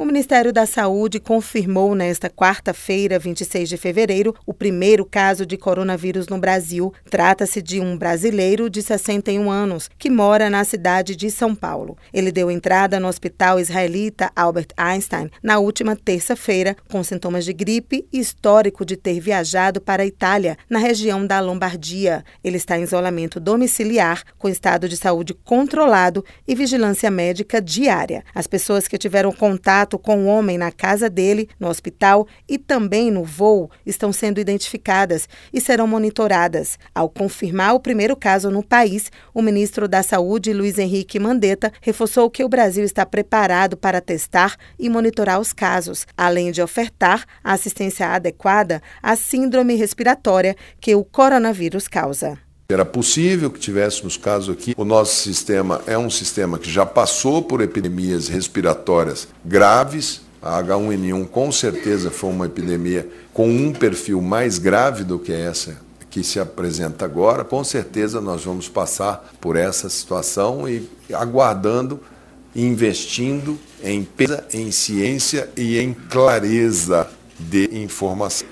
O Ministério da Saúde confirmou nesta quarta-feira, 26 de fevereiro, o primeiro caso de coronavírus no Brasil. Trata-se de um brasileiro de 61 anos que mora na cidade de São Paulo. Ele deu entrada no hospital israelita Albert Einstein na última terça-feira com sintomas de gripe e histórico de ter viajado para a Itália, na região da Lombardia. Ele está em isolamento domiciliar, com estado de saúde controlado e vigilância médica diária. As pessoas que tiveram contato contato com o homem na casa dele, no hospital e também no voo estão sendo identificadas e serão monitoradas. Ao confirmar o primeiro caso no país, o ministro da Saúde, Luiz Henrique Mandetta, reforçou que o Brasil está preparado para testar e monitorar os casos, além de ofertar assistência adequada à síndrome respiratória que o coronavírus causa. Era possível que tivéssemos casos aqui. O nosso sistema é um sistema que já passou por epidemias respiratórias graves. A H1N1 com certeza foi uma epidemia com um perfil mais grave do que essa que se apresenta agora. Com certeza nós vamos passar por essa situação e aguardando, investindo em pesquisa, em ciência e em clareza de informação.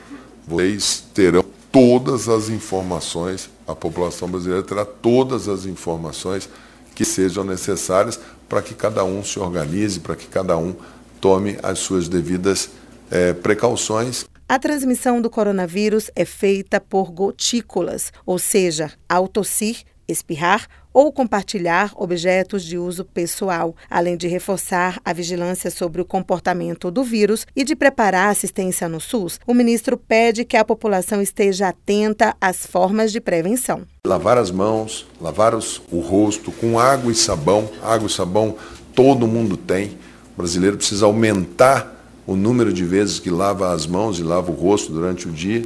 Vocês terão todas as informações, a população brasileira terá todas as informações que sejam necessárias para que cada um se organize, para que cada um tome as suas devidas é, precauções. A transmissão do coronavírus é feita por gotículas, ou seja, ao tossir, espirrar ou compartilhar objetos de uso pessoal, além de reforçar a vigilância sobre o comportamento do vírus e de preparar assistência no SUS, o ministro pede que a população esteja atenta às formas de prevenção. Lavar as mãos, lavar os, o rosto com água e sabão. Água e sabão todo mundo tem. O brasileiro precisa aumentar o número de vezes que lava as mãos e lava o rosto durante o dia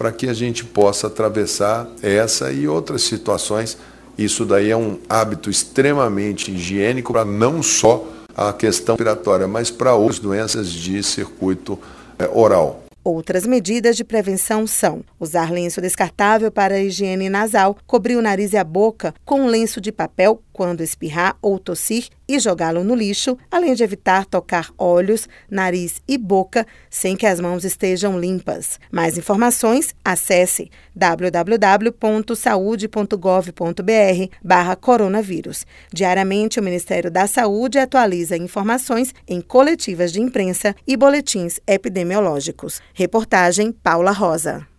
para que a gente possa atravessar essa e outras situações. Isso daí é um hábito extremamente higiênico para não só a questão respiratória, mas para outras doenças de circuito é, oral. Outras medidas de prevenção são usar lenço descartável para a higiene nasal, cobrir o nariz e a boca com um lenço de papel quando espirrar ou tossir e jogá-lo no lixo, além de evitar tocar olhos, nariz e boca sem que as mãos estejam limpas. Mais informações, acesse www.saude.gov.br barra coronavírus. Diariamente, o Ministério da Saúde atualiza informações em coletivas de imprensa e boletins epidemiológicos. Reportagem Paula Rosa.